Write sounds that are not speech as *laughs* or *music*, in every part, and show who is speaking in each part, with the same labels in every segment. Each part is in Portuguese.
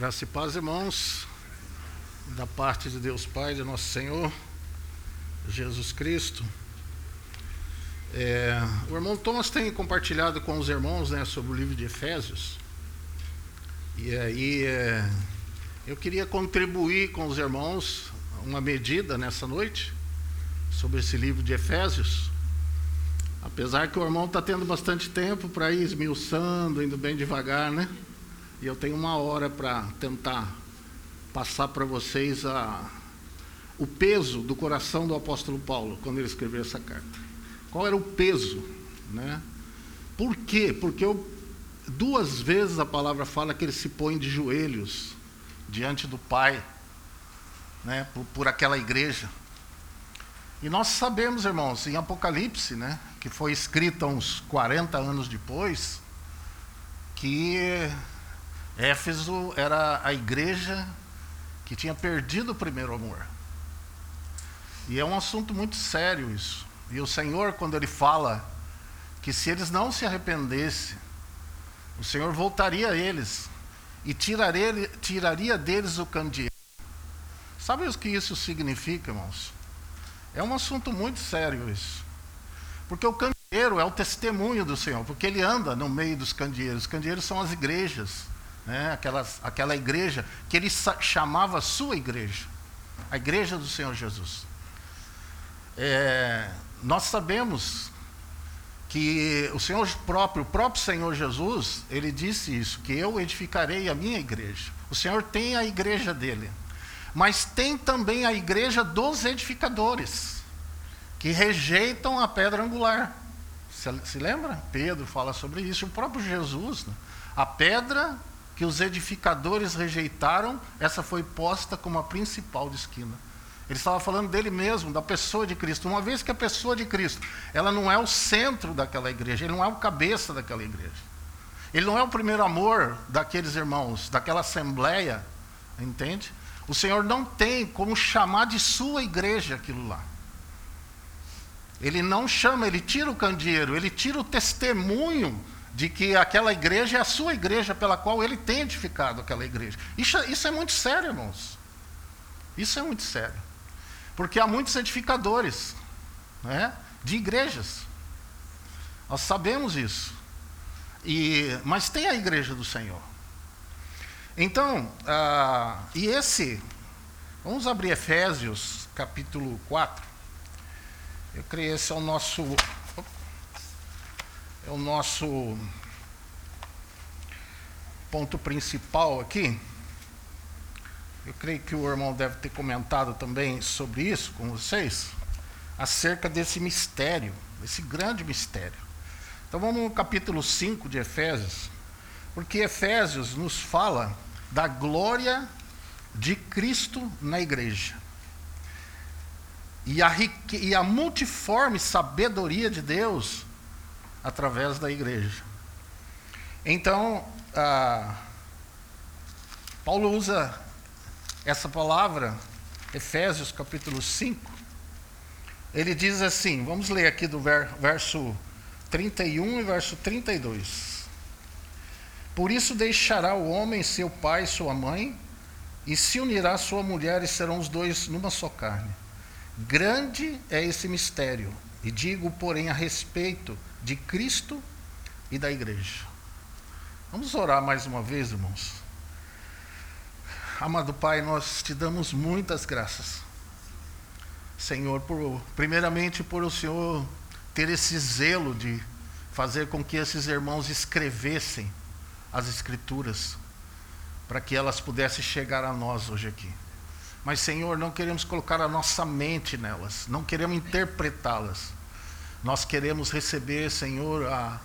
Speaker 1: Graça e paz, irmãos, da parte de Deus Pai, de nosso Senhor, Jesus Cristo. É, o irmão Thomas tem compartilhado com os irmãos né, sobre o livro de Efésios. E aí é, eu queria contribuir com os irmãos uma medida nessa noite sobre esse livro de Efésios. Apesar que o irmão está tendo bastante tempo para ir esmiuçando, indo bem devagar, né? E eu tenho uma hora para tentar passar para vocês a, o peso do coração do apóstolo Paulo quando ele escreveu essa carta. Qual era o peso? Né? Por quê? Porque eu, duas vezes a palavra fala que ele se põe de joelhos diante do Pai, né, por, por aquela igreja. E nós sabemos, irmãos, em Apocalipse, né, que foi escrita uns 40 anos depois, que Éfeso era a igreja que tinha perdido o primeiro amor. E é um assunto muito sério isso. E o Senhor, quando Ele fala que se eles não se arrependessem, o Senhor voltaria a eles e tiraria, tiraria deles o candeeiro. Sabe o que isso significa, irmãos? É um assunto muito sério isso. Porque o candeeiro é o testemunho do Senhor, porque ele anda no meio dos candeeiros. Os candeeiros são as igrejas né, aquela igreja que ele chamava sua igreja, a igreja do Senhor Jesus. É, nós sabemos que o Senhor próprio, o próprio Senhor Jesus, ele disse isso, que eu edificarei a minha igreja. O Senhor tem a igreja dele, mas tem também a igreja dos edificadores, que rejeitam a pedra angular. Se, se lembra? Pedro fala sobre isso, o próprio Jesus. Né? A pedra que os edificadores rejeitaram, essa foi posta como a principal de esquina. Ele estava falando dele mesmo, da pessoa de Cristo. Uma vez que a pessoa de Cristo, ela não é o centro daquela igreja, ele não é o cabeça daquela igreja. Ele não é o primeiro amor daqueles irmãos, daquela assembleia, entende? O Senhor não tem como chamar de sua igreja aquilo lá. Ele não chama, ele tira o candeeiro, ele tira o testemunho de que aquela igreja é a sua igreja pela qual ele tem edificado aquela igreja. Isso, isso é muito sério, irmãos. Isso é muito sério. Porque há muitos edificadores né, de igrejas. Nós sabemos isso. E, mas tem a igreja do Senhor. Então, ah, e esse, vamos abrir Efésios capítulo 4. Eu creio esse é o nosso é o nosso ponto principal aqui. Eu creio que o irmão deve ter comentado também sobre isso com vocês, acerca desse mistério, esse grande mistério. Então vamos no capítulo 5 de Efésios, porque Efésios nos fala da glória de Cristo na igreja. E a, e a multiforme sabedoria de Deus através da igreja. Então, ah, Paulo usa essa palavra, Efésios capítulo 5. Ele diz assim, vamos ler aqui do verso 31 e verso 32. Por isso deixará o homem seu pai e sua mãe, e se unirá sua mulher, e serão os dois numa só carne. Grande é esse mistério, e digo, porém, a respeito de Cristo e da igreja. Vamos orar mais uma vez, irmãos. Amado Pai, nós te damos muitas graças. Senhor, por, primeiramente por o Senhor ter esse zelo de fazer com que esses irmãos escrevessem as Escrituras, para que elas pudessem chegar a nós hoje aqui. Mas, Senhor, não queremos colocar a nossa mente nelas, não queremos interpretá-las nós queremos receber, Senhor, a,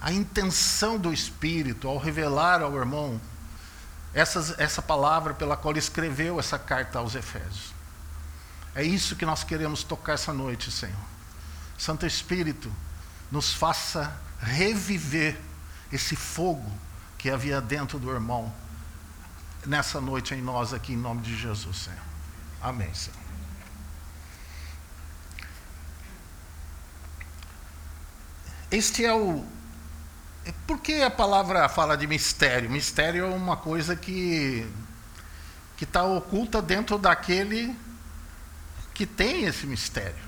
Speaker 1: a intenção do Espírito ao revelar ao irmão essa, essa palavra pela qual ele escreveu essa carta aos Efésios. É isso que nós queremos tocar essa noite, Senhor. Santo Espírito, nos faça reviver esse fogo que havia dentro do irmão nessa noite em nós aqui, em nome de Jesus, Senhor. Amém, Senhor. Este é o por que a palavra fala de mistério? Mistério é uma coisa que que está oculta dentro daquele que tem esse mistério.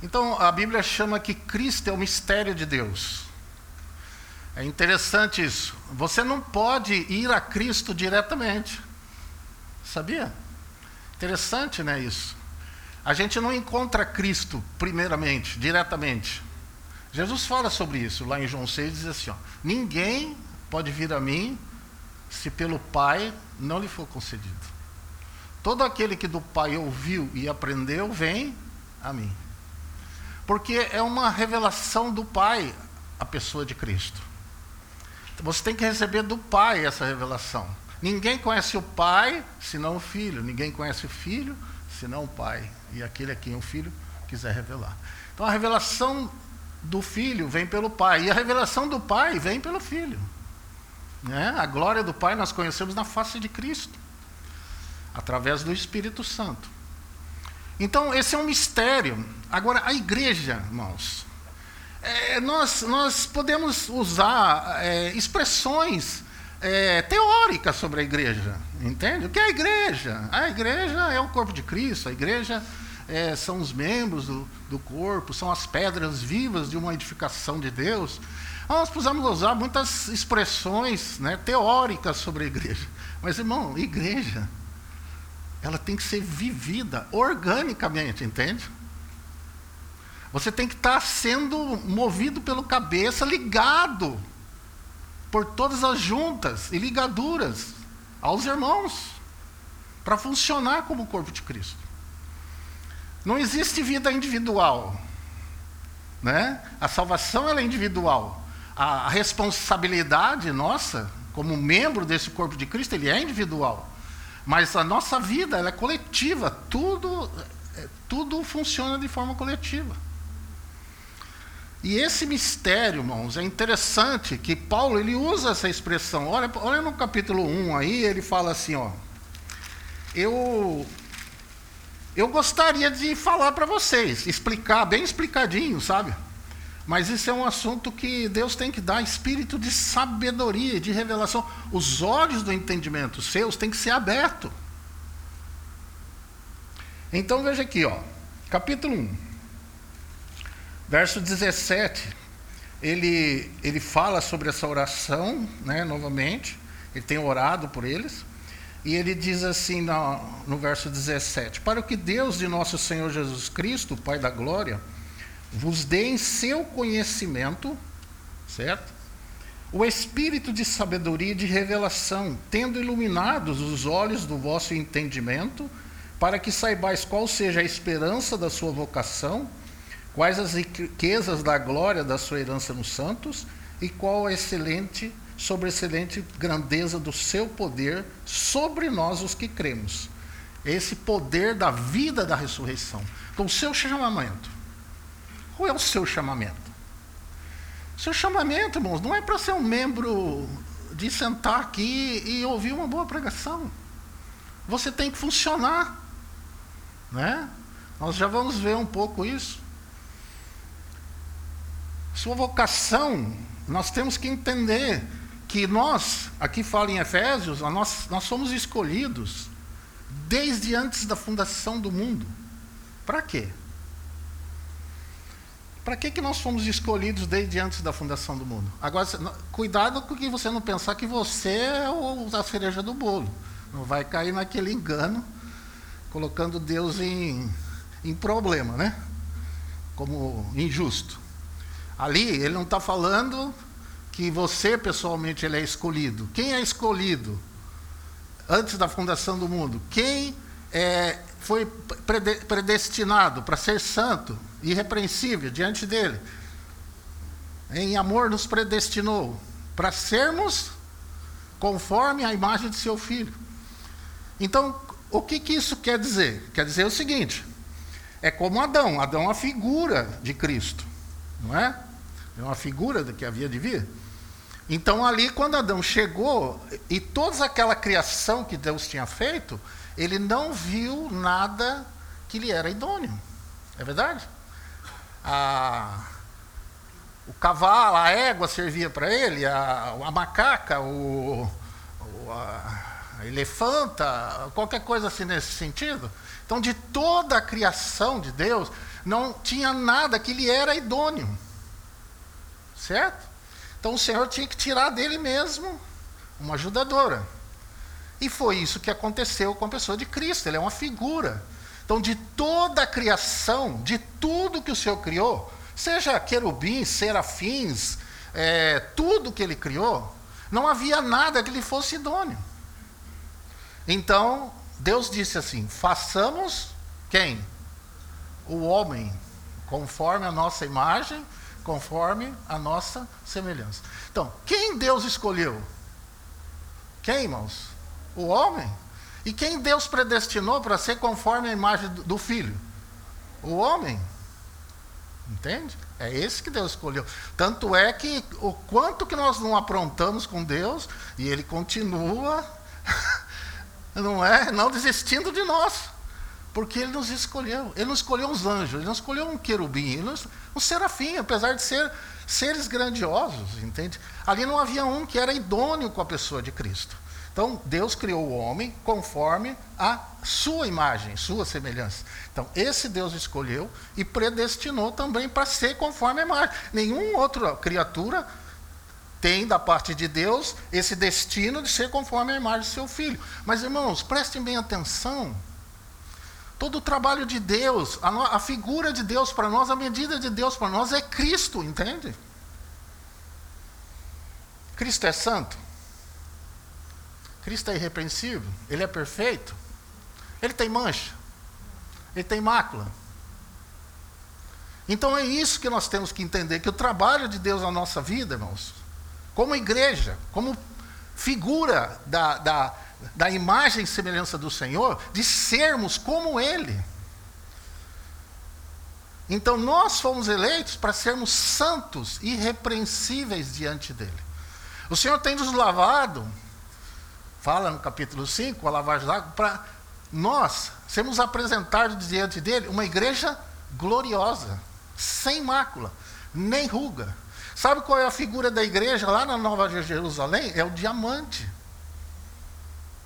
Speaker 1: Então a Bíblia chama que Cristo é o mistério de Deus. É interessante isso. Você não pode ir a Cristo diretamente. Sabia? Interessante, né, isso? A gente não encontra Cristo primeiramente, diretamente. Jesus fala sobre isso lá em João 6, diz assim: ó, ninguém pode vir a mim se pelo Pai não lhe for concedido. Todo aquele que do Pai ouviu e aprendeu, vem a mim. Porque é uma revelação do Pai a pessoa de Cristo. Você tem que receber do Pai essa revelação. Ninguém conhece o Pai senão o Filho. Ninguém conhece o Filho senão o Pai. E aquele a quem o Filho quiser revelar. Então a revelação do Filho vem pelo Pai. E a revelação do Pai vem pelo Filho. Né? A glória do Pai nós conhecemos na face de Cristo, através do Espírito Santo. Então, esse é um mistério. Agora, a igreja, irmãos, é, nós, nós podemos usar é, expressões é, teóricas sobre a igreja, entende? O que é a igreja? A igreja é o corpo de Cristo, a igreja é, são os membros do, do corpo, são as pedras vivas de uma edificação de Deus. Nós precisamos usar muitas expressões né, teóricas sobre a igreja. Mas, irmão, igreja, ela tem que ser vivida organicamente, entende? Você tem que estar sendo movido pelo cabeça, ligado por todas as juntas e ligaduras aos irmãos, para funcionar como o corpo de Cristo. Não existe vida individual. Né? A salvação é individual a responsabilidade nossa, como membro desse corpo de Cristo, ele é individual. Mas a nossa vida é coletiva, tudo, é, tudo funciona de forma coletiva. E esse mistério, irmãos, é interessante que Paulo ele usa essa expressão. Olha, olha no capítulo 1 aí, ele fala assim, ó. Eu eu gostaria de falar para vocês, explicar bem explicadinho, sabe? Mas isso é um assunto que Deus tem que dar espírito de sabedoria, de revelação. Os olhos do entendimento seus têm que ser abertos. Então veja aqui, ó, capítulo 1, verso 17. Ele, ele fala sobre essa oração, né, novamente. Ele tem orado por eles. E ele diz assim no, no verso 17: Para que Deus de nosso Senhor Jesus Cristo, Pai da Glória, vos dê em seu conhecimento, certo? O espírito de sabedoria e de revelação, tendo iluminados os olhos do vosso entendimento, para que saibais qual seja a esperança da sua vocação, quais as riquezas da glória da sua herança nos santos, e qual a excelente, sobreexcelente grandeza do seu poder sobre nós os que cremos. Esse poder da vida da ressurreição, com o seu chamamento qual é o seu chamamento? Seu chamamento, irmãos, não é para ser um membro de sentar aqui e ouvir uma boa pregação. Você tem que funcionar. Né? Nós já vamos ver um pouco isso. Sua vocação, nós temos que entender que nós, aqui fala em Efésios, nós, nós somos escolhidos desde antes da fundação do mundo. Para quê? Para que, que nós fomos escolhidos desde antes da fundação do mundo? Agora, cuidado com que você não pensar que você é o, a cereja do bolo. Não vai cair naquele engano, colocando Deus em, em problema, né? Como injusto. Ali, ele não está falando que você, pessoalmente, ele é escolhido. Quem é escolhido antes da fundação do mundo? Quem é, foi predestinado para ser santo, irrepreensível diante dele. Em amor nos predestinou para sermos conforme a imagem de seu filho. Então, o que, que isso quer dizer? Quer dizer o seguinte: é como Adão. Adão é uma figura de Cristo, não é? É uma figura do que havia de vir. Então, ali, quando Adão chegou, e toda aquela criação que Deus tinha feito, ele não viu nada que lhe era idôneo. É verdade? A, o cavalo, a égua servia para ele, a, a macaca, o, a, a elefanta, qualquer coisa assim nesse sentido. Então, de toda a criação de Deus, não tinha nada que lhe era idôneo. Certo? Então, o Senhor tinha que tirar dele mesmo uma ajudadora. E foi isso que aconteceu com a pessoa de Cristo. Ele é uma figura. Então, de toda a criação, de tudo que o Senhor criou, seja querubins, serafins, é, tudo que ele criou, não havia nada que lhe fosse idôneo. Então, Deus disse assim: façamos quem? O homem, conforme a nossa imagem, conforme a nossa semelhança. Então, quem Deus escolheu? Quem, irmãos? O homem. E quem Deus predestinou para ser conforme a imagem do filho? O homem. Entende? É esse que Deus escolheu. Tanto é que o quanto que nós não aprontamos com Deus e ele continua *laughs* não é, não desistindo de nós. Porque ele nos escolheu. Ele não escolheu uns anjos, ele não escolheu um querubim, ele não, um serafim, apesar de ser seres grandiosos, entende? Ali não havia um que era idôneo com a pessoa de Cristo. Então, Deus criou o homem conforme a sua imagem, sua semelhança. Então, esse Deus escolheu e predestinou também para ser conforme a imagem. Nenhuma outra criatura tem da parte de Deus esse destino de ser conforme a imagem do seu filho. Mas, irmãos, prestem bem atenção. Todo o trabalho de Deus, a, a figura de Deus para nós, a medida de Deus para nós é Cristo, entende? Cristo é santo. Cristo é irrepreensível, ele é perfeito, ele tem mancha, ele tem mácula. Então é isso que nós temos que entender: que o trabalho de Deus na nossa vida, irmãos, como igreja, como figura da, da, da imagem e semelhança do Senhor, de sermos como Ele. Então nós fomos eleitos para sermos santos, irrepreensíveis diante dele. O Senhor tem nos lavado fala no capítulo 5, a lavagem d'água, para nós sermos apresentados diante dele uma igreja gloriosa, sem mácula, nem ruga. Sabe qual é a figura da igreja lá na Nova Jerusalém? É o diamante.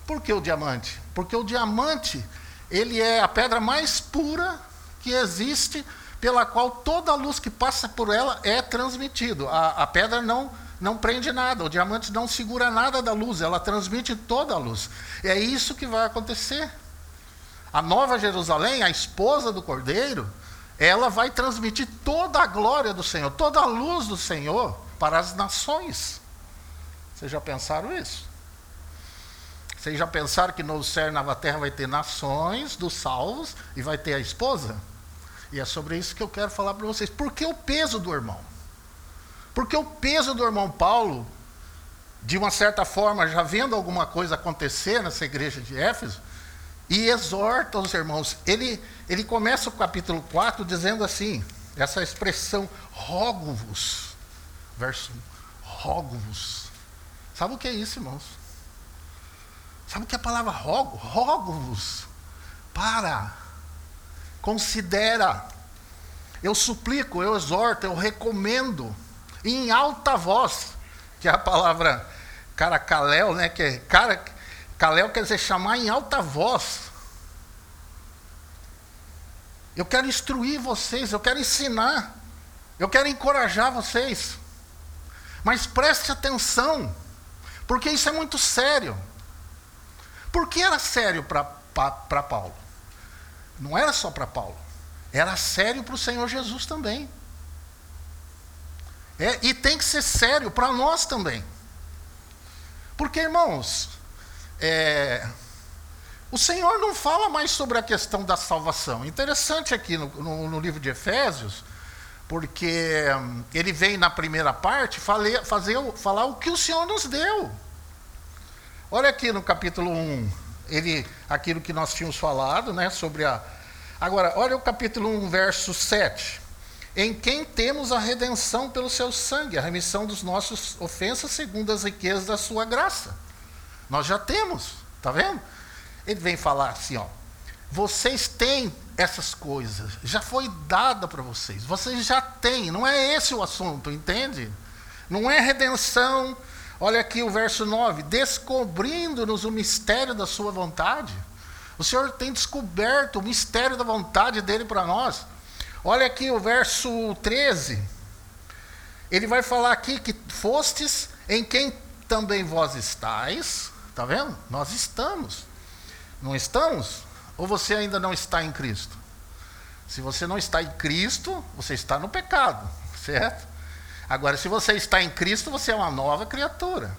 Speaker 1: Por que o diamante? Porque o diamante, ele é a pedra mais pura que existe, pela qual toda a luz que passa por ela é transmitido. A, a pedra não não prende nada, o diamante não segura nada da luz, ela transmite toda a luz. E é isso que vai acontecer. A nova Jerusalém, a esposa do Cordeiro, ela vai transmitir toda a glória do Senhor, toda a luz do Senhor para as nações. Vocês já pensaram isso? Vocês já pensaram que no céu na terra vai ter nações dos salvos e vai ter a esposa? E é sobre isso que eu quero falar para vocês. Por que o peso do irmão? Porque o peso do irmão Paulo, de uma certa forma, já vendo alguma coisa acontecer nessa igreja de Éfeso, e exorta os irmãos. Ele, ele começa o capítulo 4 dizendo assim: essa expressão, rogo-vos. Verso 1, rogo-vos. Sabe o que é isso, irmãos? Sabe o que é a palavra rogo? Rogo-vos. Para. Considera. Eu suplico, eu exorto, eu recomendo em alta voz, que é a palavra caracaléu, né? Que é, cara, caléu quer dizer chamar em alta voz. Eu quero instruir vocês, eu quero ensinar, eu quero encorajar vocês. Mas preste atenção, porque isso é muito sério. Por que era sério para Paulo? Não era só para Paulo, era sério para o Senhor Jesus também. É, e tem que ser sério para nós também. Porque, irmãos, é, o Senhor não fala mais sobre a questão da salvação. Interessante aqui no, no, no livro de Efésios, porque hum, ele vem na primeira parte fazer, fazer, falar o que o Senhor nos deu. Olha aqui no capítulo 1, ele, aquilo que nós tínhamos falado, né, sobre a. Agora, olha o capítulo 1, verso 7 em quem temos a redenção pelo seu sangue, a remissão dos nossos ofensas segundo as riquezas da sua graça. Nós já temos, tá vendo? Ele vem falar assim, ó. vocês têm essas coisas, já foi dada para vocês, vocês já têm, não é esse o assunto, entende? Não é redenção. Olha aqui o verso 9: descobrindo-nos o mistério da Sua vontade. O Senhor tem descoberto o mistério da vontade dele para nós. Olha aqui o verso 13. Ele vai falar aqui que fostes em quem também vós estáis. Está vendo? Nós estamos. Não estamos? Ou você ainda não está em Cristo? Se você não está em Cristo, você está no pecado, certo? Agora, se você está em Cristo, você é uma nova criatura.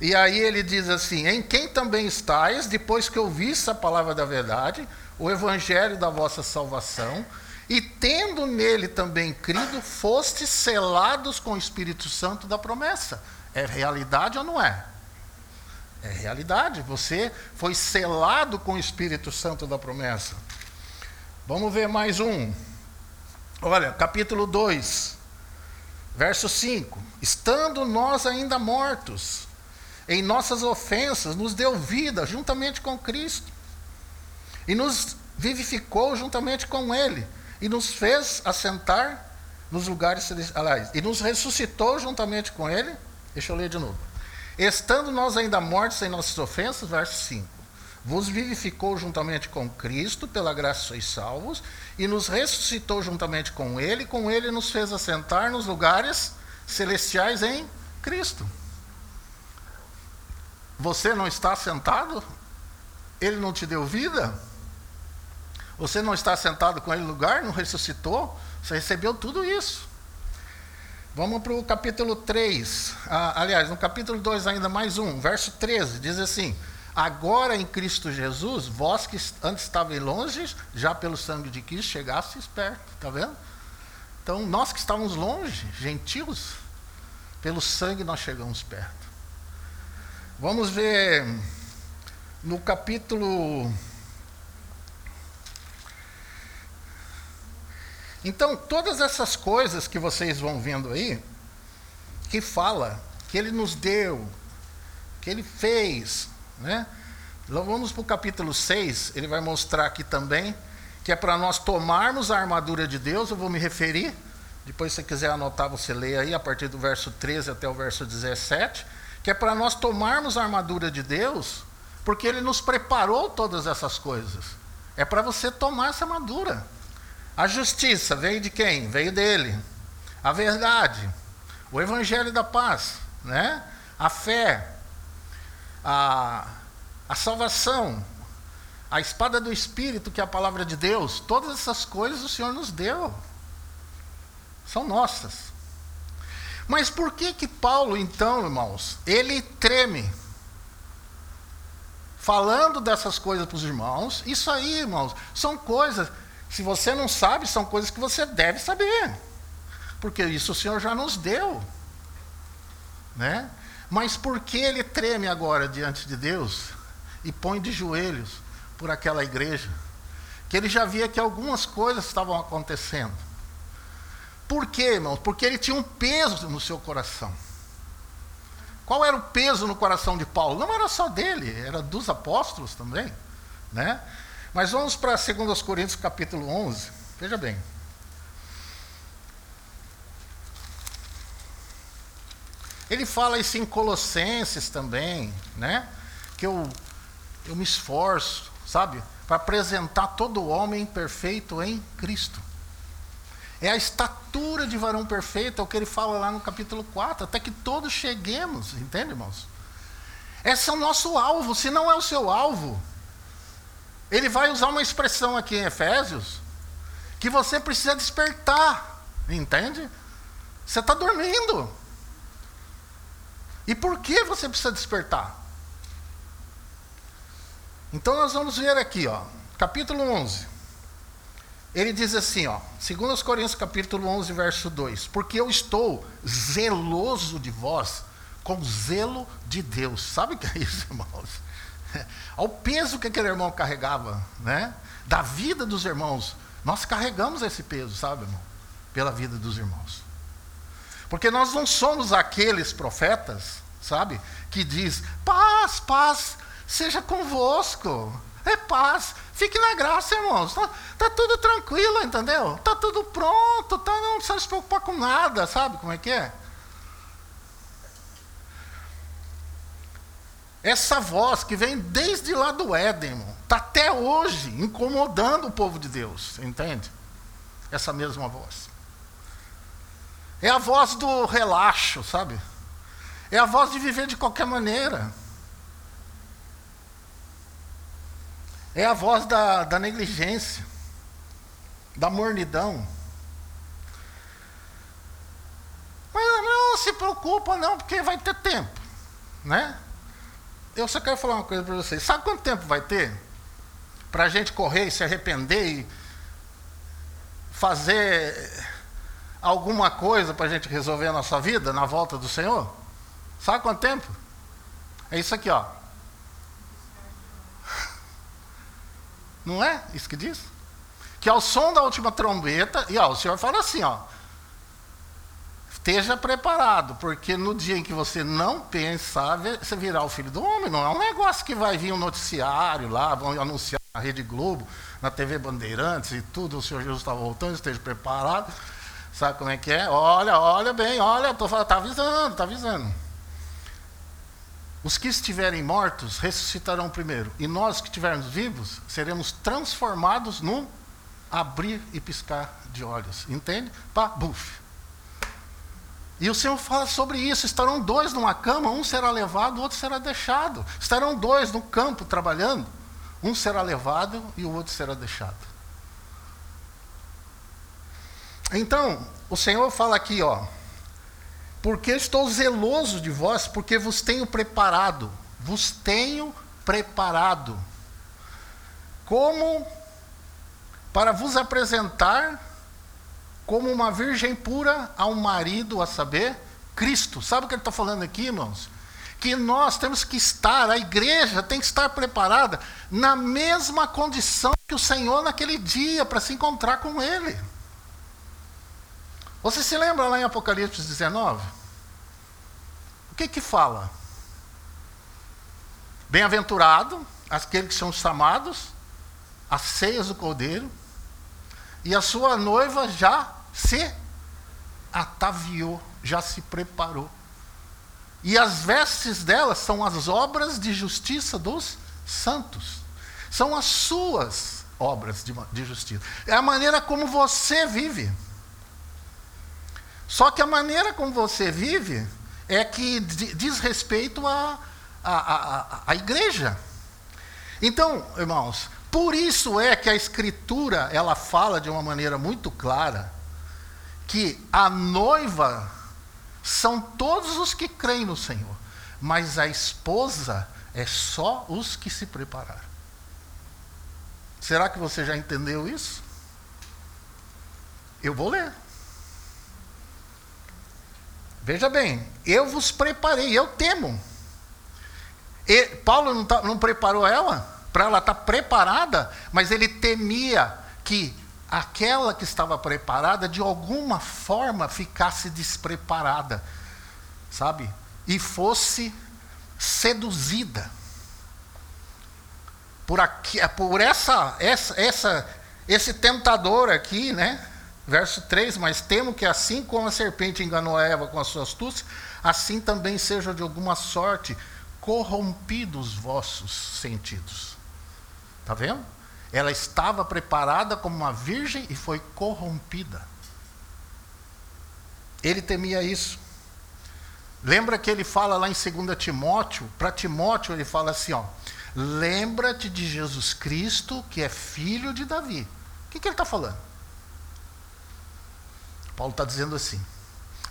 Speaker 1: E aí ele diz assim: Em quem também estáis, depois que ouviste a palavra da verdade, o evangelho da vossa salvação, e tendo nele também crido, fostes selados com o Espírito Santo da promessa. É realidade ou não é? É realidade. Você foi selado com o Espírito Santo da promessa. Vamos ver mais um. Olha, capítulo 2, verso 5. Estando nós ainda mortos em nossas ofensas, nos deu vida juntamente com Cristo. E nos vivificou juntamente com Ele. E nos fez assentar nos lugares celestiais. E nos ressuscitou juntamente com Ele. Deixa eu ler de novo. Estando nós ainda mortos em nossas ofensas, verso 5. Vos vivificou juntamente com Cristo, pela graça sois salvos, e nos ressuscitou juntamente com Ele, com Ele nos fez assentar nos lugares celestiais em Cristo. Você não está sentado? Ele não te deu vida? Você não está sentado com ele no lugar? Não ressuscitou? Você recebeu tudo isso. Vamos para o capítulo 3. Ah, aliás, no capítulo 2, ainda mais um, verso 13, diz assim: Agora em Cristo Jesus, vós que antes estavam longe, já pelo sangue de Cristo chegastes perto. Está vendo? Então, nós que estávamos longe, gentios, pelo sangue nós chegamos perto. Vamos ver no capítulo. Então, todas essas coisas que vocês vão vendo aí, que fala que ele nos deu, que ele fez, né? Vamos para o capítulo 6, ele vai mostrar aqui também que é para nós tomarmos a armadura de Deus, eu vou me referir, depois se você quiser anotar, você lê aí a partir do verso 13 até o verso 17 que é para nós tomarmos a armadura de Deus, porque Ele nos preparou todas essas coisas. É para você tomar essa armadura. A justiça veio de quem? Veio dele. A verdade, o evangelho da paz, né? A fé, a, a salvação, a espada do espírito, que é a palavra de Deus, todas essas coisas o Senhor nos deu. São nossas. Mas por que que Paulo, então, irmãos, ele treme? Falando dessas coisas para os irmãos, isso aí, irmãos, são coisas, se você não sabe, são coisas que você deve saber. Porque isso o Senhor já nos deu. Né? Mas por que ele treme agora diante de Deus e põe de joelhos por aquela igreja? Que ele já via que algumas coisas estavam acontecendo. Por quê, irmãos? Porque ele tinha um peso no seu coração. Qual era o peso no coração de Paulo? Não era só dele, era dos apóstolos também. Né? Mas vamos para 2 Coríntios capítulo 11. Veja bem. Ele fala isso em Colossenses também, né? Que eu, eu me esforço, sabe? Para apresentar todo homem perfeito em Cristo. É a estatura de varão perfeito, é o que ele fala lá no capítulo 4, até que todos cheguemos, entende, irmãos? Esse é o nosso alvo, se não é o seu alvo. Ele vai usar uma expressão aqui em Efésios, que você precisa despertar, entende? Você está dormindo. E por que você precisa despertar? Então nós vamos ver aqui, ó, capítulo 11. Ele diz assim, ó, 2 Coríntios capítulo 11, verso 2: Porque eu estou zeloso de vós com zelo de Deus. Sabe o que é isso, *laughs* irmãos? Ao peso que aquele irmão carregava, né? Da vida dos irmãos. Nós carregamos esse peso, sabe, irmão? Pela vida dos irmãos. Porque nós não somos aqueles profetas, sabe? Que diz: paz, paz, seja convosco. É paz, Fique na graça, irmãos. Tá, tá tudo tranquilo, entendeu? Tá tudo pronto, tá, não precisa se preocupar com nada, sabe como é que é? Essa voz que vem desde lá do Éden, está até hoje incomodando o povo de Deus, entende? Essa mesma voz. É a voz do relaxo, sabe? É a voz de viver de qualquer maneira. É a voz da, da negligência, da mornidão. Mas não se preocupa não, porque vai ter tempo, né? Eu só quero falar uma coisa para vocês. Sabe quanto tempo vai ter para a gente correr e se arrepender e fazer alguma coisa para a gente resolver a nossa vida na volta do Senhor? Sabe quanto tempo? É isso aqui, ó. *laughs* Não é isso que diz? Que ao som da última trombeta, e ó, o Senhor fala assim, ó. Esteja preparado, porque no dia em que você não pensar, você virá o filho do homem. Não é um negócio que vai vir um noticiário lá, vão anunciar na Rede Globo, na TV Bandeirantes e tudo, o Senhor Jesus está voltando, esteja preparado. Sabe como é que é? Olha, olha bem, olha, tô falando, está avisando, está avisando. Os que estiverem mortos ressuscitarão primeiro, e nós que estivermos vivos seremos transformados num abrir e piscar de olhos. Entende? Pá, buf. E o Senhor fala sobre isso: estarão dois numa cama, um será levado, o outro será deixado. Estarão dois no campo trabalhando, um será levado e o outro será deixado. Então, o Senhor fala aqui, ó, porque estou zeloso de vós, porque vos tenho preparado, vos tenho preparado, como para vos apresentar como uma virgem pura ao marido, a saber, Cristo. Sabe o que ele está falando aqui, irmãos? Que nós temos que estar, a igreja tem que estar preparada na mesma condição que o Senhor naquele dia, para se encontrar com Ele. Você se lembra lá em Apocalipse 19? O que que fala? Bem-aventurado aqueles que são chamados, as ceias do Cordeiro, e a sua noiva já se ataviou, já se preparou. E as vestes dela são as obras de justiça dos santos. São as suas obras de, de justiça. É a maneira como você vive. Só que a maneira como você vive é que diz respeito à a, a, a, a, igreja. Então, irmãos, por isso é que a Escritura ela fala de uma maneira muito clara que a noiva são todos os que creem no Senhor, mas a esposa é só os que se prepararam. Será que você já entendeu isso? Eu vou ler. Veja bem, eu vos preparei, eu temo. E Paulo não, tá, não preparou ela para ela estar tá preparada, mas ele temia que aquela que estava preparada, de alguma forma, ficasse despreparada, sabe? E fosse seduzida por, aqui, por essa, essa, essa, esse tentador aqui, né? Verso 3: Mas temo que assim como a serpente enganou a Eva com a sua astúcia, assim também sejam de alguma sorte corrompidos os vossos sentidos. Está vendo? Ela estava preparada como uma virgem e foi corrompida. Ele temia isso. Lembra que ele fala lá em 2 Timóteo? Para Timóteo ele fala assim: ó, lembra-te de Jesus Cristo, que é filho de Davi. O que, que ele está falando? Paulo está dizendo assim: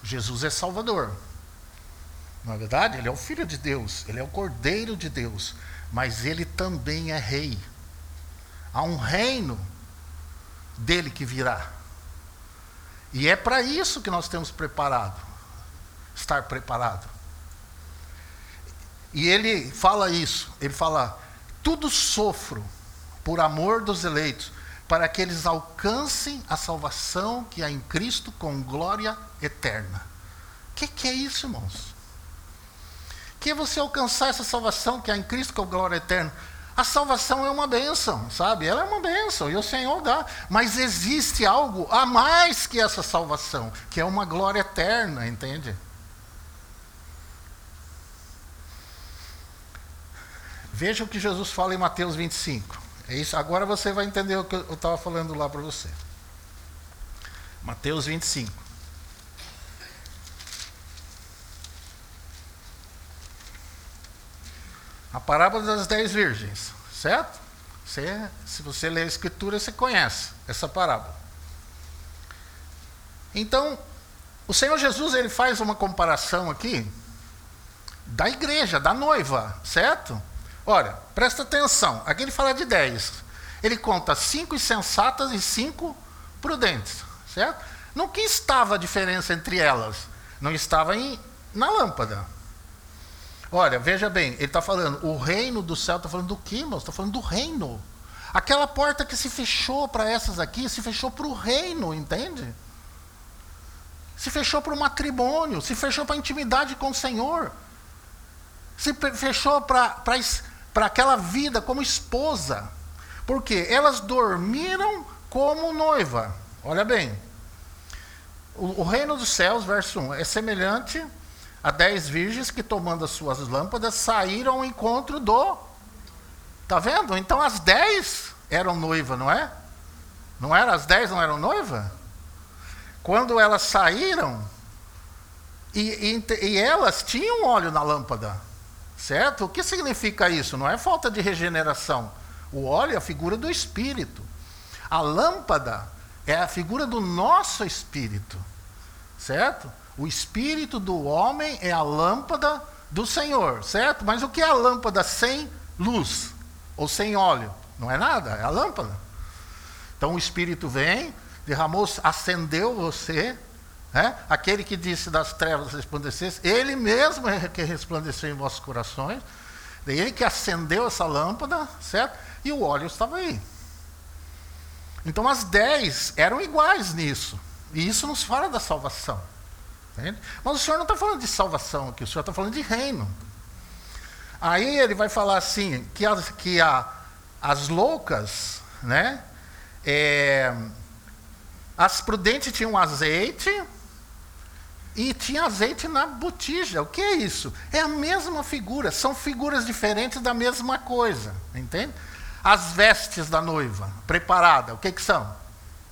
Speaker 1: Jesus é Salvador. Na é verdade, ele é o Filho de Deus, ele é o Cordeiro de Deus, mas ele também é Rei. Há um reino dele que virá. E é para isso que nós temos preparado. Estar preparado. E ele fala isso, ele fala: tudo sofro por amor dos eleitos, para que eles alcancem a salvação que há em Cristo com glória eterna. O que, que é isso, irmãos? Que é você alcançar essa salvação que há em Cristo com glória eterna? A salvação é uma bênção, sabe? Ela é uma bênção e o Senhor dá. Mas existe algo a mais que essa salvação, que é uma glória eterna, entende? Veja o que Jesus fala em Mateus 25. É isso. Agora você vai entender o que eu estava falando lá para você. Mateus 25. A parábola das dez virgens, certo? Você, se você ler a escritura, você conhece essa parábola. Então, o Senhor Jesus ele faz uma comparação aqui da igreja, da noiva, certo? Olha, presta atenção. Aqui ele fala de dez. Ele conta cinco insensatas e cinco prudentes, certo? No que estava a diferença entre elas? Não estava em, na lâmpada. Olha, veja bem, ele está falando, o reino do céu, está falando do que, irmãos? Está falando do reino. Aquela porta que se fechou para essas aqui, se fechou para o reino, entende? Se fechou para o matrimônio, se fechou para a intimidade com o Senhor. Se fechou para aquela vida como esposa. Porque elas dormiram como noiva. Olha bem. O, o reino dos céus, verso 1, é semelhante a dez virgens que, tomando as suas lâmpadas, saíram ao encontro do. Está vendo? Então as dez eram noiva, não é? Não era? As dez não eram noiva? Quando elas saíram, e, e, e elas tinham óleo na lâmpada, certo? O que significa isso? Não é falta de regeneração. O óleo é a figura do espírito. A lâmpada é a figura do nosso espírito, certo? O espírito do homem é a lâmpada do Senhor, certo? Mas o que é a lâmpada sem luz ou sem óleo? Não é nada, é a lâmpada. Então o espírito vem, derramou, acendeu você, né? aquele que disse das trevas resplandecesse, ele mesmo é que resplandeceu em vossos corações, ele que acendeu essa lâmpada, certo? E o óleo estava aí. Então as dez eram iguais nisso. E isso nos fala da salvação. Entende? Mas o Senhor não está falando de salvação aqui, o Senhor está falando de reino. Aí ele vai falar assim, que as, que a, as loucas, né? É, as prudentes tinham azeite e tinha azeite na botija. O que é isso? É a mesma figura, são figuras diferentes da mesma coisa, entende? As vestes da noiva, preparada, o que, que são?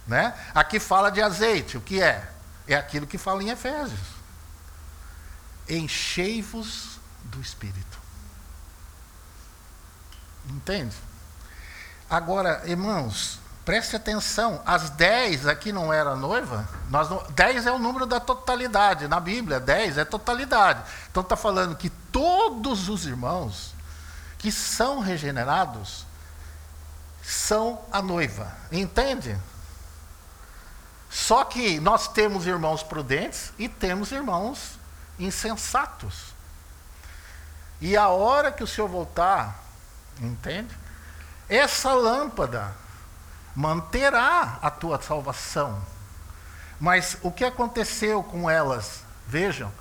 Speaker 1: Né? Aqui fala de azeite, o que é? É aquilo que fala em Efésios. Enchei-vos do Espírito. Entende? Agora, irmãos, preste atenção. As dez aqui não era noiva. Nós não, dez é o número da totalidade. Na Bíblia, dez é totalidade. Então está falando que todos os irmãos que são regenerados são a noiva. Entende? Só que nós temos irmãos prudentes e temos irmãos insensatos. E a hora que o Senhor voltar, entende? Essa lâmpada manterá a tua salvação. Mas o que aconteceu com elas? Vejam,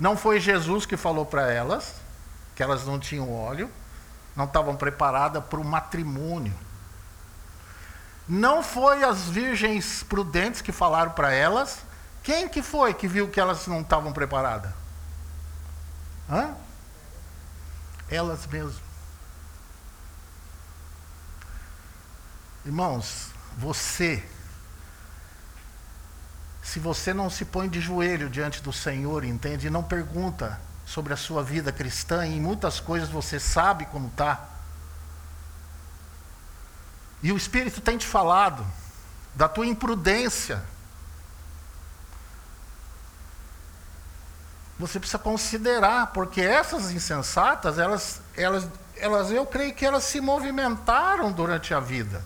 Speaker 1: não foi Jesus que falou para elas que elas não tinham óleo, não estavam preparadas para o matrimônio. Não foi as virgens prudentes que falaram para elas. Quem que foi que viu que elas não estavam preparadas? Hã? Elas mesmas. Irmãos, você, se você não se põe de joelho diante do Senhor, entende? E não pergunta sobre a sua vida cristã, e em muitas coisas você sabe como está. E o Espírito tem te falado da tua imprudência. Você precisa considerar, porque essas insensatas, elas, elas, elas, eu creio que elas se movimentaram durante a vida.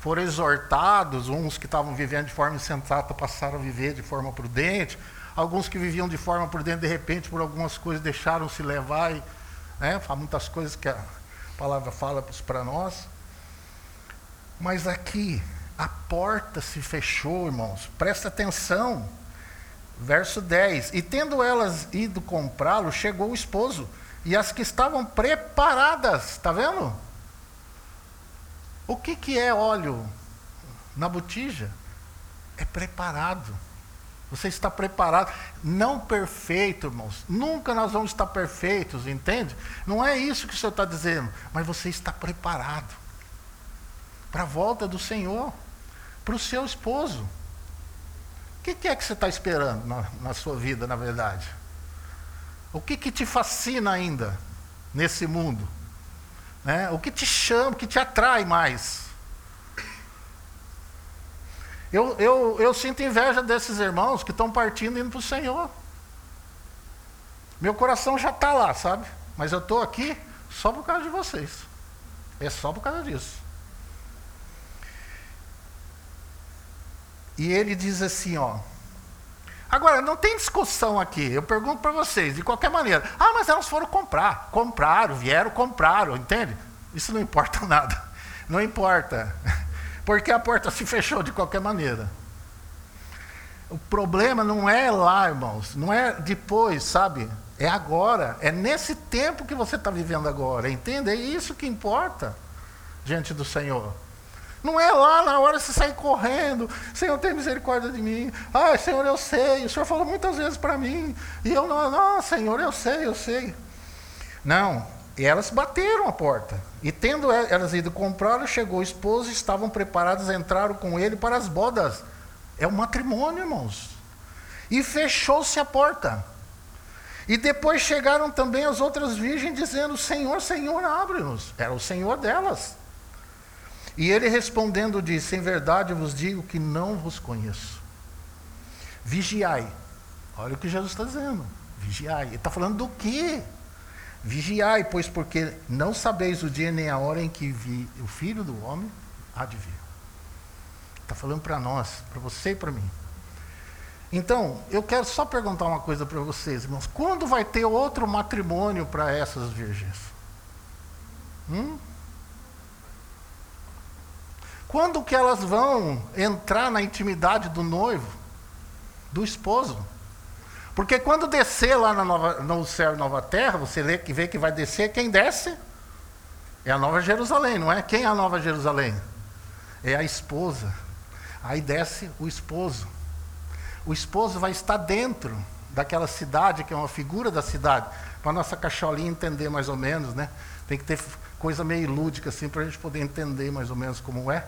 Speaker 1: Foram exortados, uns que estavam vivendo de forma insensata passaram a viver de forma prudente, alguns que viviam de forma prudente, de repente, por algumas coisas, deixaram se levar, e, né, há muitas coisas que a palavra fala para nós. Mas aqui, a porta se fechou, irmãos. Presta atenção. Verso 10: E tendo elas ido comprá-lo, chegou o esposo. E as que estavam preparadas, está vendo? O que, que é óleo na botija? É preparado. Você está preparado. Não perfeito, irmãos. Nunca nós vamos estar perfeitos, entende? Não é isso que o Senhor está dizendo. Mas você está preparado para a volta do Senhor, para o seu esposo. O que, que, é que você está esperando na, na, sua vida, na verdade? O que, que te fascina ainda nesse mundo? Né? O que te chama, o que te atrai mais? Eu, eu, eu sinto inveja desses irmãos que estão partindo indo para o Senhor. Meu coração já está lá, sabe? Mas eu estou aqui só por causa de vocês. É só por causa disso. E ele diz assim, ó. Agora, não tem discussão aqui. Eu pergunto para vocês, de qualquer maneira. Ah, mas elas foram comprar. Compraram, vieram, compraram, entende? Isso não importa *laughs* nada. Não importa porque a porta se fechou de qualquer maneira. O problema não é lá, irmãos, não é depois, sabe? É agora, é nesse tempo que você está vivendo agora, entende? É isso que importa diante do Senhor. Não é lá na hora você sair correndo, Senhor, tem misericórdia de mim. Ah, Senhor, eu sei. O Senhor falou muitas vezes para mim. E eu não, não, Senhor, eu sei, eu sei. Não, e elas bateram a porta. E tendo elas ido comprar, chegou o esposo, estavam preparadas, entraram com ele para as bodas. É o matrimônio, irmãos. E fechou-se a porta. E depois chegaram também as outras virgens, dizendo: Senhor, Senhor, abre-nos. Era o Senhor delas. E ele respondendo disse: Em verdade vos digo que não vos conheço. Vigiai. Olha o que Jesus está dizendo. Vigiai. Ele está falando do quê? Vigiai, pois, porque não sabeis o dia nem a hora em que vi o filho do homem há de vir. Está falando para nós, para você e para mim. Então, eu quero só perguntar uma coisa para vocês, irmãos. Quando vai ter outro matrimônio para essas virgens? Hum? Quando que elas vão entrar na intimidade do noivo, do esposo? Porque quando descer lá nova, no céu e nova terra, você vê que, vê que vai descer, quem desce? É a nova Jerusalém, não é? Quem é a nova Jerusalém? É a esposa. Aí desce o esposo. O esposo vai estar dentro daquela cidade, que é uma figura da cidade. Para a nossa cacholinha entender mais ou menos, né? Tem que ter coisa meio lúdica assim para a gente poder entender mais ou menos como é.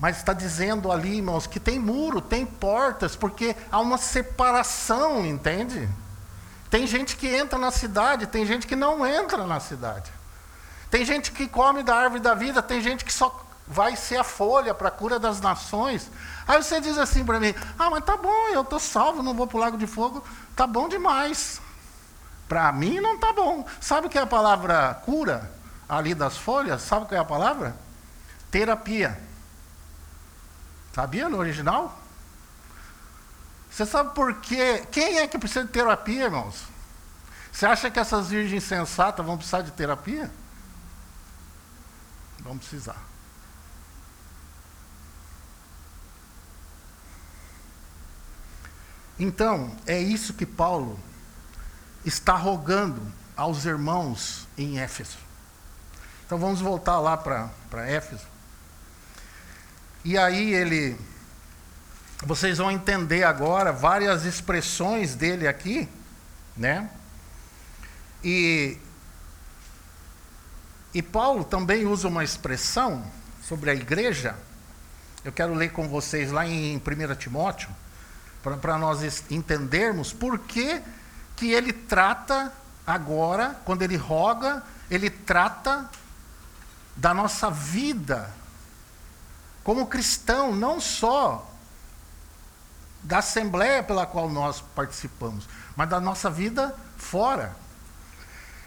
Speaker 1: Mas está dizendo ali, irmãos, que tem muro, tem portas, porque há uma separação, entende? Tem gente que entra na cidade, tem gente que não entra na cidade. Tem gente que come da árvore da vida, tem gente que só vai ser a folha para a cura das nações. Aí você diz assim para mim: Ah, mas tá bom, eu estou salvo, não vou para o lago de fogo, tá bom demais. Para mim não tá bom. Sabe o que é a palavra cura ali das folhas? Sabe o que é a palavra? Terapia. Sabia no original? Você sabe por quê? Quem é que precisa de terapia, irmãos? Você acha que essas virgens sensatas vão precisar de terapia? Vão precisar. Então, é isso que Paulo está rogando aos irmãos em Éfeso. Então vamos voltar lá para Éfeso. E aí ele. Vocês vão entender agora várias expressões dele aqui, né? E, e Paulo também usa uma expressão sobre a igreja. Eu quero ler com vocês lá em 1 Timóteo, para nós entendermos por que, que ele trata agora, quando ele roga, ele trata da nossa vida como cristão, não só da assembleia pela qual nós participamos, mas da nossa vida fora.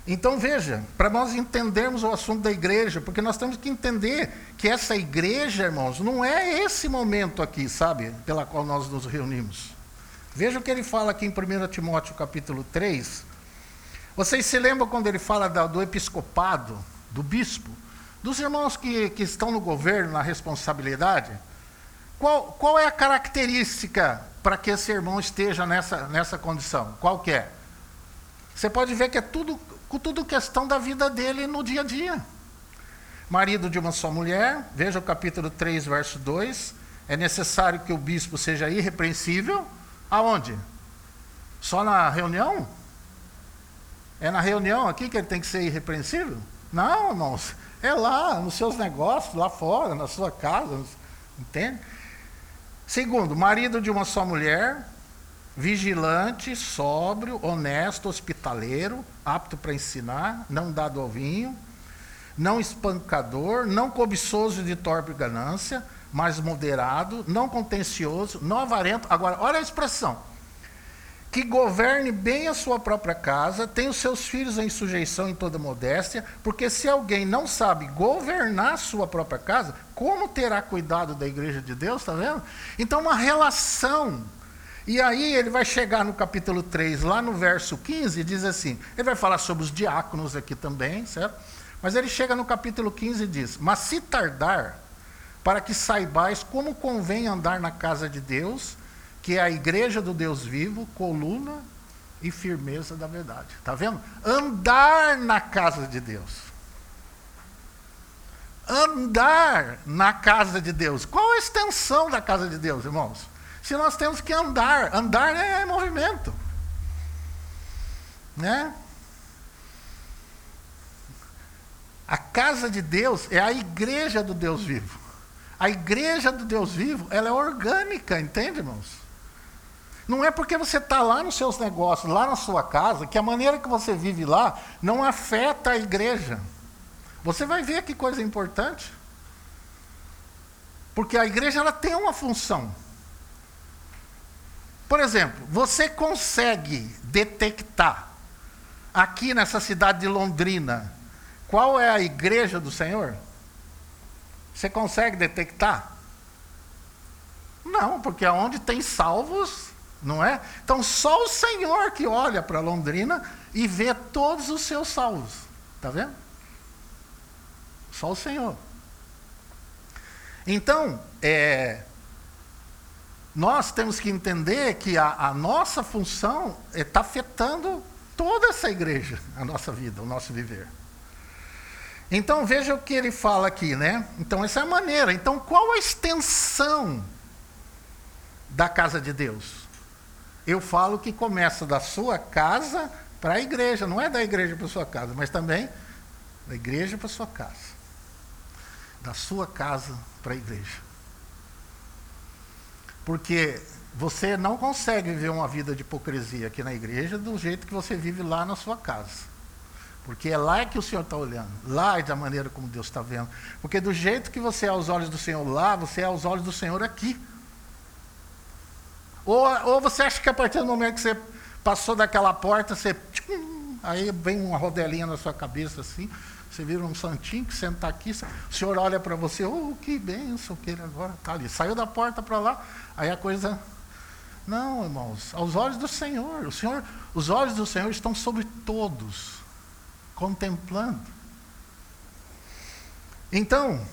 Speaker 1: Então veja, para nós entendermos o assunto da igreja, porque nós temos que entender que essa igreja, irmãos, não é esse momento aqui, sabe, pela qual nós nos reunimos. Veja o que ele fala aqui em 1 Timóteo capítulo 3. Vocês se lembram quando ele fala do episcopado, do bispo? Dos irmãos que, que estão no governo, na responsabilidade, qual, qual é a característica para que esse irmão esteja nessa, nessa condição? Qual que é? Você pode ver que é tudo, tudo questão da vida dele no dia a dia. Marido de uma só mulher, veja o capítulo 3, verso 2. É necessário que o bispo seja irrepreensível. Aonde? Só na reunião? É na reunião aqui que ele tem que ser irrepreensível? Não, irmãos. É lá, nos seus negócios, lá fora, na sua casa. Entende? Segundo, marido de uma só mulher, vigilante, sóbrio, honesto, hospitaleiro, apto para ensinar, não dado ao vinho, não espancador, não cobiçoso de torpe ganância, mas moderado, não contencioso, não avarento. Agora, olha a expressão. Que governe bem a sua própria casa, tenha os seus filhos em sujeição em toda modéstia, porque se alguém não sabe governar a sua própria casa, como terá cuidado da igreja de Deus, está vendo? Então, uma relação e aí ele vai chegar no capítulo 3, lá no verso 15, e diz assim: ele vai falar sobre os diáconos aqui também, certo? Mas ele chega no capítulo 15 e diz: Mas se tardar, para que saibais como convém andar na casa de Deus, que é a igreja do Deus vivo, coluna e firmeza da verdade. Está vendo? Andar na casa de Deus. Andar na casa de Deus. Qual a extensão da casa de Deus, irmãos? se nós temos que andar. Andar é movimento. Né? A casa de Deus é a igreja do Deus vivo. A igreja do Deus vivo, ela é orgânica, entende, irmãos? Não é porque você está lá nos seus negócios, lá na sua casa, que a maneira que você vive lá não afeta a igreja. Você vai ver que coisa importante. Porque a igreja ela tem uma função. Por exemplo, você consegue detectar aqui nessa cidade de Londrina qual é a igreja do Senhor? Você consegue detectar? Não, porque aonde tem salvos, não é? Então só o Senhor que olha para Londrina e vê todos os seus salvos. Está vendo? Só o Senhor. Então, é, nós temos que entender que a, a nossa função está afetando toda essa igreja, a nossa vida, o nosso viver. Então veja o que ele fala aqui, né? Então essa é a maneira. Então qual a extensão da casa de Deus? Eu falo que começa da sua casa para a igreja, não é da igreja para sua casa, mas também da igreja para sua casa. Da sua casa para a igreja. Porque você não consegue viver uma vida de hipocrisia aqui na igreja do jeito que você vive lá na sua casa. Porque é lá que o Senhor está olhando. Lá é da maneira como Deus está vendo. Porque do jeito que você é aos olhos do Senhor lá, você é aos olhos do Senhor aqui. Ou, ou você acha que a partir do momento que você passou daquela porta, você. Tchum, aí vem uma rodelinha na sua cabeça assim. Você vira um santinho que senta aqui, o senhor olha para você, oh, que benção que ele agora está ali. Saiu da porta para lá, aí a coisa. Não, irmãos, aos olhos do Senhor, o Senhor, os olhos do Senhor estão sobre todos, contemplando. Então,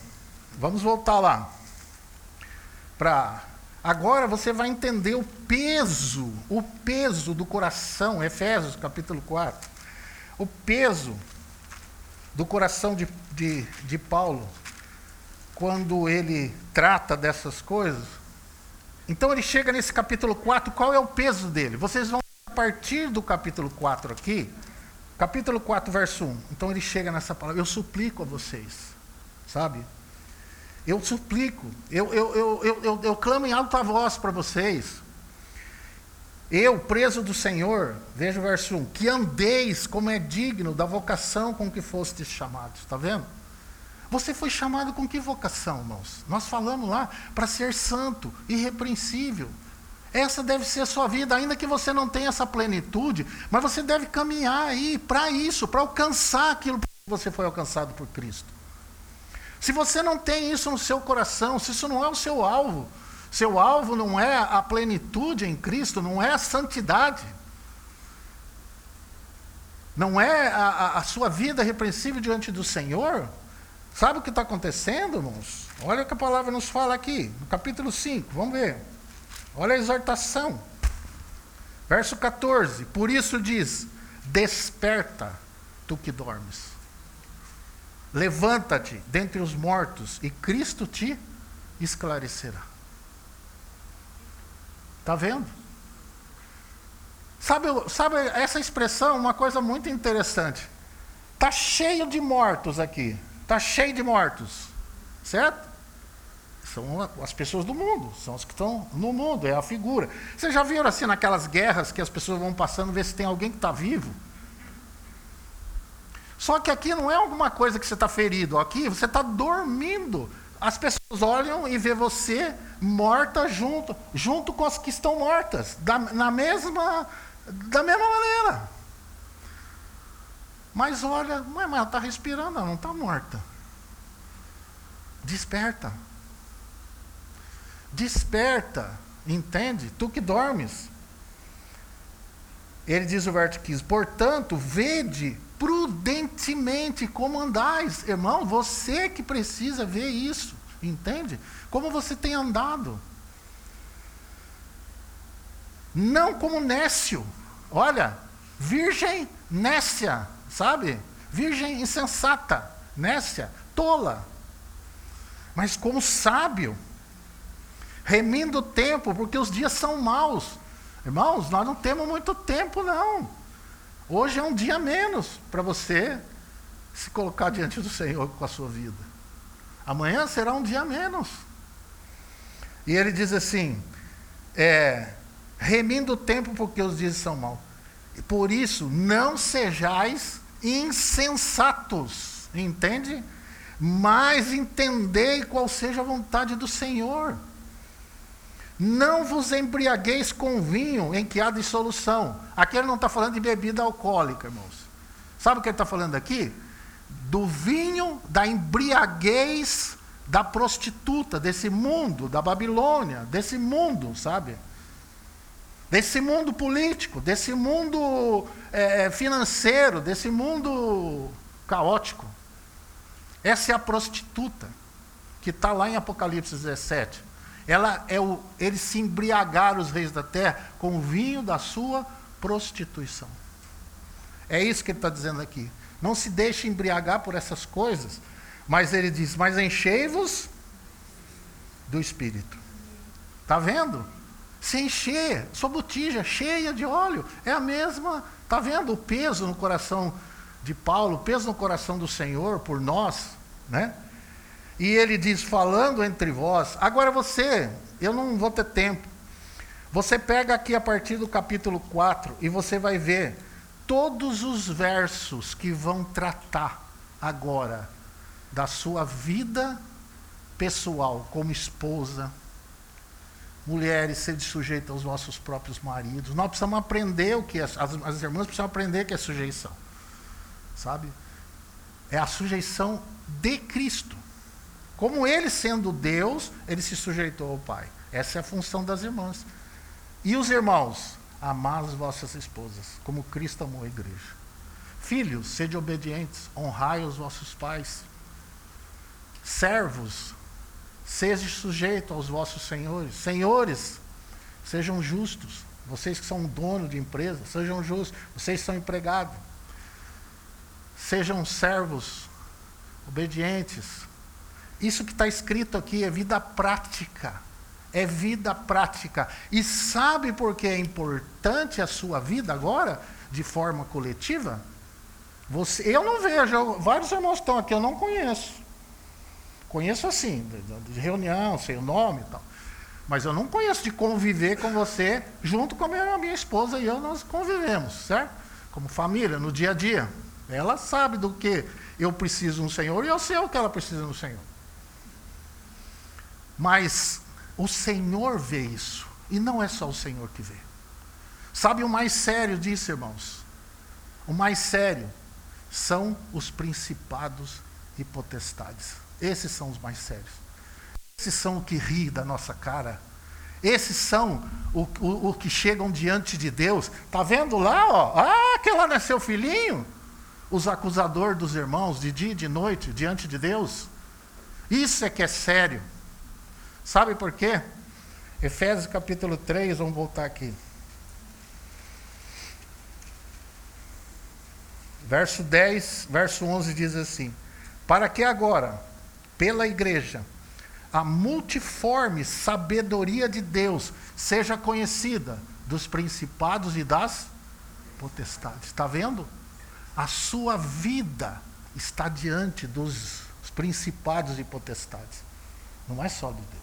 Speaker 1: vamos voltar lá. Para agora você vai entender o peso, o peso do coração, Efésios capítulo 4. O peso do coração de, de, de Paulo, quando ele trata dessas coisas. Então ele chega nesse capítulo 4, qual é o peso dele? Vocês vão a partir do capítulo 4 aqui, capítulo 4, verso 1. Então ele chega nessa palavra, eu suplico a vocês, sabe? Eu suplico, eu, eu, eu, eu, eu, clamo em alta voz para vocês, eu, preso do Senhor, veja o verso 1, que andeis como é digno da vocação com que fostes chamados. Está vendo? Você foi chamado com que vocação, irmãos? Nós falamos lá para ser santo, irrepreensível. Essa deve ser a sua vida, ainda que você não tenha essa plenitude, mas você deve caminhar aí para isso, para alcançar aquilo que você foi alcançado por Cristo. Se você não tem isso no seu coração, se isso não é o seu alvo, seu alvo não é a plenitude em Cristo, não é a santidade. Não é a, a sua vida repreensível diante do Senhor. Sabe o que está acontecendo, irmãos? Olha o que a palavra nos fala aqui, no capítulo 5, vamos ver. Olha a exortação. Verso 14: Por isso diz: Desperta, tu que dormes. Levanta-te dentre os mortos e Cristo te esclarecerá. Está vendo? Sabe, sabe essa expressão, uma coisa muito interessante. Está cheio de mortos aqui. Está cheio de mortos. Certo? São as pessoas do mundo, são as que estão no mundo, é a figura. Vocês já viram assim naquelas guerras que as pessoas vão passando, ver se tem alguém que está vivo? Só que aqui não é alguma coisa que você está ferido, aqui você está dormindo. As pessoas olham e vê você morta junto, junto com as que estão mortas, da, na mesma, da mesma maneira. Mas olha, mas ela está respirando, ela não está morta. Desperta. Desperta, entende? Tu que dormes. Ele diz o verso 15: Portanto, vede prudentemente como andais. Irmão, você que precisa ver isso, entende? Como você tem andado. Não como nécio. Olha, virgem nécia, sabe? Virgem insensata, nécia, tola. Mas como sábio remindo o tempo, porque os dias são maus. Irmãos, nós não temos muito tempo, não. Hoje é um dia menos para você se colocar diante do Senhor com a sua vida. Amanhã será um dia menos. E ele diz assim: é, remindo o tempo, porque os dias são maus. Por isso, não sejais insensatos, entende? Mas entendei qual seja a vontade do Senhor. Não vos embriagueis com vinho em que há dissolução. Aqui ele não está falando de bebida alcoólica, irmãos. Sabe o que ele está falando aqui? Do vinho, da embriaguez da prostituta, desse mundo, da Babilônia, desse mundo, sabe? Desse mundo político, desse mundo é, financeiro, desse mundo caótico. Essa é a prostituta, que está lá em Apocalipse 17. Ela é o, eles se embriagaram, os reis da terra, com o vinho da sua prostituição. É isso que ele está dizendo aqui. Não se deixe embriagar por essas coisas, mas ele diz: Mas enchei-vos do Espírito. Está vendo? Se encher, sua botija cheia de óleo, é a mesma. Está vendo o peso no coração de Paulo, o peso no coração do Senhor por nós, né? E ele diz: falando entre vós. Agora você, eu não vou ter tempo. Você pega aqui a partir do capítulo 4 e você vai ver todos os versos que vão tratar agora da sua vida pessoal como esposa. Mulheres, sede sujeita aos vossos próprios maridos. Nós precisamos aprender o que é, as, as irmãs precisam aprender o que é sujeição. Sabe? É a sujeição de Cristo. Como ele, sendo Deus, ele se sujeitou ao Pai. Essa é a função das irmãs. E os irmãos, amar as vossas esposas, como Cristo amou a igreja. Filhos, sede obedientes, honrai os vossos pais. Servos, sejam sujeitos aos vossos senhores. Senhores, sejam justos. Vocês que são dono de empresa, sejam justos. Vocês são empregados. Sejam servos, obedientes, isso que está escrito aqui é vida prática. É vida prática. E sabe por que é importante a sua vida agora, de forma coletiva? Você, eu não vejo, vários irmãos estão aqui, eu não conheço. Conheço assim, de, reunião, sei o nome e tal. Mas eu não conheço de conviver com você, junto com a minha, minha esposa e eu, nós convivemos, certo? Como família, no dia a dia. Ela sabe do que eu preciso no Senhor e eu sei o que ela precisa no Senhor. Mas o Senhor vê isso. E não é só o Senhor que vê. Sabe o mais sério disso, irmãos? O mais sério são os principados e potestades. Esses são os mais sérios. Esses são o que ri da nossa cara. Esses são o, o, o que chegam diante de Deus. Está vendo lá? Ó? Ah, que lá não é seu filhinho? Os acusadores dos irmãos, de dia e de noite, diante de Deus. Isso é que é sério. Sabe por quê? Efésios capítulo 3, vamos voltar aqui. Verso 10, verso 11 diz assim: para que agora, pela igreja, a multiforme sabedoria de Deus seja conhecida dos principados e das potestades. Está vendo? A sua vida está diante dos principados e potestades. Não é só de Deus.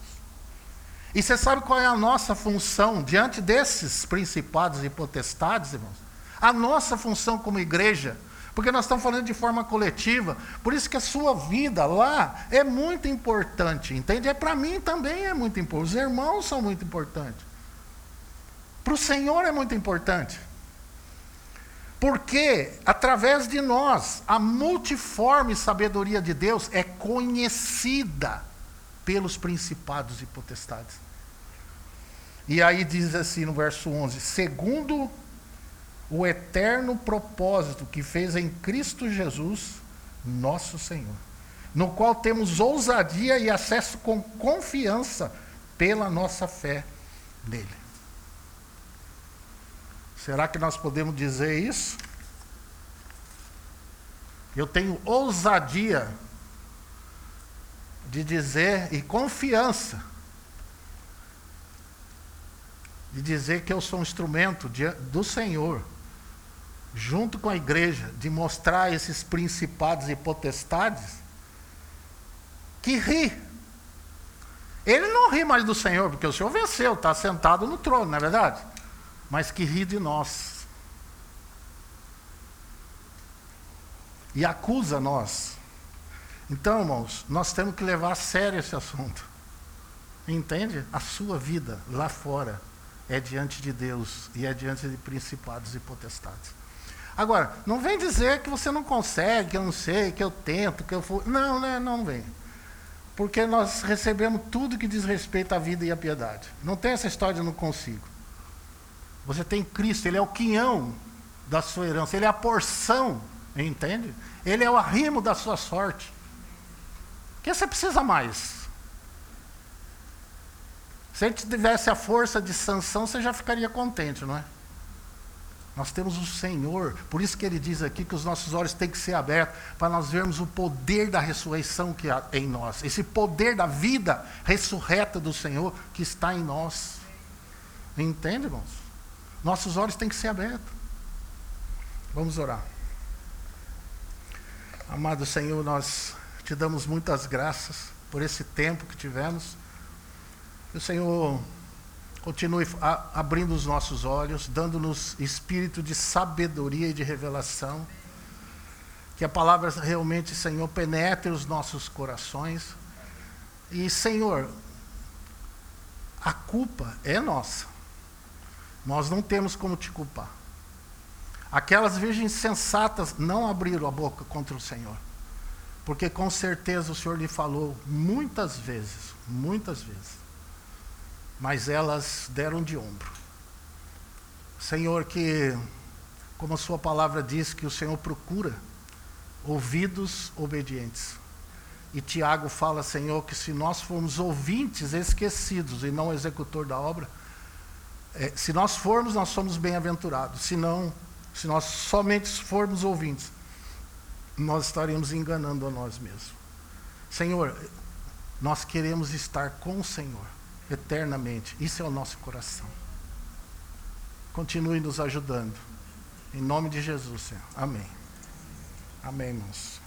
Speaker 1: E você sabe qual é a nossa função diante desses principados e potestades, irmãos? A nossa função como igreja porque nós estamos falando de forma coletiva. Por isso que a sua vida lá é muito importante, entende? É para mim também é muito importante. Os irmãos são muito importantes. Para o Senhor é muito importante. Porque, através de nós, a multiforme sabedoria de Deus é conhecida pelos principados e potestades. E aí diz assim no verso 11: segundo o eterno propósito que fez em Cristo Jesus, nosso Senhor, no qual temos ousadia e acesso com confiança pela nossa fé nele. Será que nós podemos dizer isso? Eu tenho ousadia de dizer e confiança de dizer que eu sou um instrumento de, do Senhor junto com a igreja, de mostrar esses principados e potestades, que ri. Ele não ri mais do Senhor, porque o Senhor venceu, está sentado no trono, não é verdade? Mas que ri de nós. E acusa nós. Então, irmãos, nós temos que levar a sério esse assunto. Entende? A sua vida lá fora é diante de Deus e é diante de principados e potestades. Agora, não vem dizer que você não consegue, que eu não sei, que eu tento, que eu for. Não, né, não vem. Porque nós recebemos tudo que diz respeito à vida e à piedade. Não tem essa história de não consigo. Você tem Cristo, Ele é o quinhão da sua herança, Ele é a porção, entende? Ele é o arrimo da sua sorte. Que você precisa mais? Se a gente tivesse a força de sanção, você já ficaria contente, não é? Nós temos o Senhor, por isso que ele diz aqui que os nossos olhos têm que ser abertos, para nós vermos o poder da ressurreição que há em nós, esse poder da vida ressurreta do Senhor que está em nós. Entende, irmãos? Nossos olhos têm que ser abertos. Vamos orar. Amado Senhor, nós te damos muitas graças por esse tempo que tivemos. Que o Senhor Continue abrindo os nossos olhos, dando-nos espírito de sabedoria e de revelação. Que a palavra realmente, Senhor, penetre os nossos corações. E, Senhor, a culpa é nossa. Nós não temos como te culpar. Aquelas virgens sensatas não abriram a boca contra o Senhor. Porque com certeza o Senhor lhe falou muitas vezes, muitas vezes mas elas deram de ombro. Senhor, que, como a Sua palavra diz, que o Senhor procura ouvidos obedientes. E Tiago fala, Senhor, que se nós formos ouvintes esquecidos e não executor da obra, é, se nós formos, nós somos bem-aventurados. Se não, se nós somente formos ouvintes, nós estaremos enganando a nós mesmos. Senhor, nós queremos estar com o Senhor eternamente. Isso é o nosso coração. Continue nos ajudando. Em nome de Jesus, Senhor. Amém. Amém, irmãos.